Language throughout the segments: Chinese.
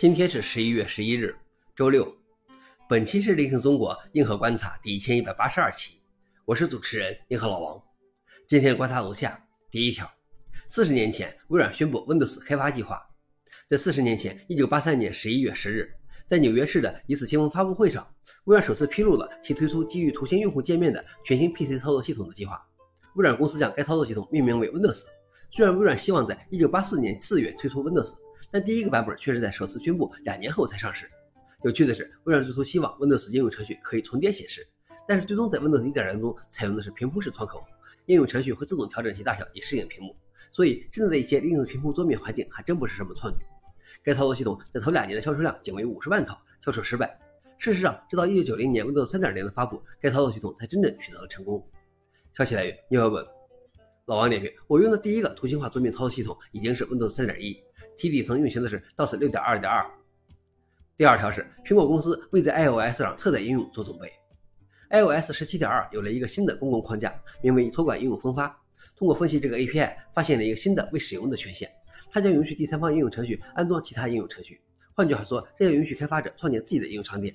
今天是十一月十一日，周六。本期是聆听中国硬核观察第一千一百八十二期，我是主持人硬核老王。今天观察如下：第一条，四十年前，微软宣布 Windows 开发计划。在四十年前，一九八三年十一月十日，在纽约市的一次新闻发布会上，微软首次披露了其推出基于图形用户界面的全新 PC 操作系统的计划。微软公司将该操作系统命名为 Windows。虽然微软希望在一九八四年四月推出 Windows。但第一个版本却是在首次宣布两年后才上市。有趣的是，微软最初希望 Windows 应用程序可以重叠显示，但是最终在 Windows 1.0中采用的是平铺式窗口，应用程序会自动调整其大小以适应屏幕。所以现在的一些 Linux 平铺桌面环境还真不是什么错举。该操作系统在头两年的销售量仅为五十万套，销售失败。事实上，直到1990年 Windows 3.0的发布，该操作系统才真正取得了成功。消息来源：New York。老王点评：我用的第一个图形化桌面操作系统已经是 Windows 3.1。其底层运行的是 DOS 6.2.2。第二条是，苹果公司为在 iOS 上侧载应用做准备。iOS 17.2有了一个新的公共框架，名为托管应用分发。通过分析这个 API，发现了一个新的未使用的权限，它将允许第三方应用程序安装其他应用程序。换句话说，这将允许开发者创建自己的应用场景。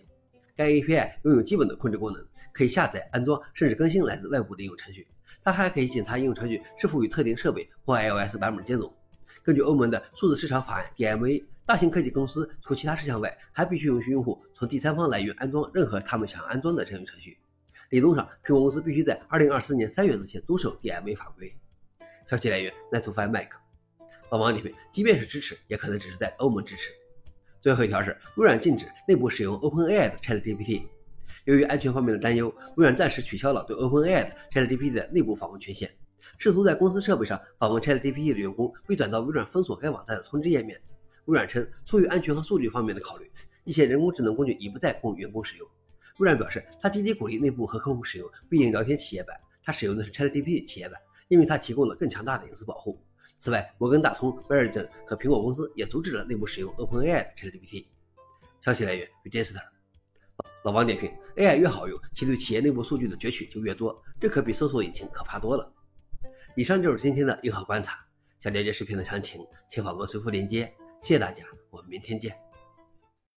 该 API 拥有基本的控制功能，可以下载、安装甚至更新来自外部的应用程序。它还可以检查应用程序是否与特定设备或 iOS 版本兼容。根据欧盟的数字市场法案 （DMA），大型科技公司除其他事项外，还必须允许用户从第三方来源安装任何他们想安装的应用程序。理论上，苹果公司必须在2024年3月之前遵守 DMA 法规。消息来源 n e t f i Mac。老王点评：即便是支持，也可能只是在欧盟支持。最后一条是，微软禁止内部使用 OpenAI 的 ChatGPT。由于安全方面的担忧，微软暂时取消了对 OpenAI 的 ChatGPT 的内部访问权限。试图在公司设备上访问 ChatGPT 的员工被转到微软封锁该网站的通知页面。微软称，出于安全和数据方面的考虑，一些人工智能工具已不再供员工使用。微软表示，它积极鼓励内部和客户使用必应聊天企业版，它使用的是 ChatGPT 企业版，因为它提供了更强大的隐私保护。此外，摩根大通、Verizon 和苹果公司也阻止了内部使用 OpenAI 的 ChatGPT。消息来源 r e g i s t e r 老王点评：AI 越好用，其对企业内部数据的攫取就越多，这可比搜索引擎可怕多了。以上就是今天的硬核观察。想了解视频的详情，请访问随附链接。谢谢大家，我们明天见。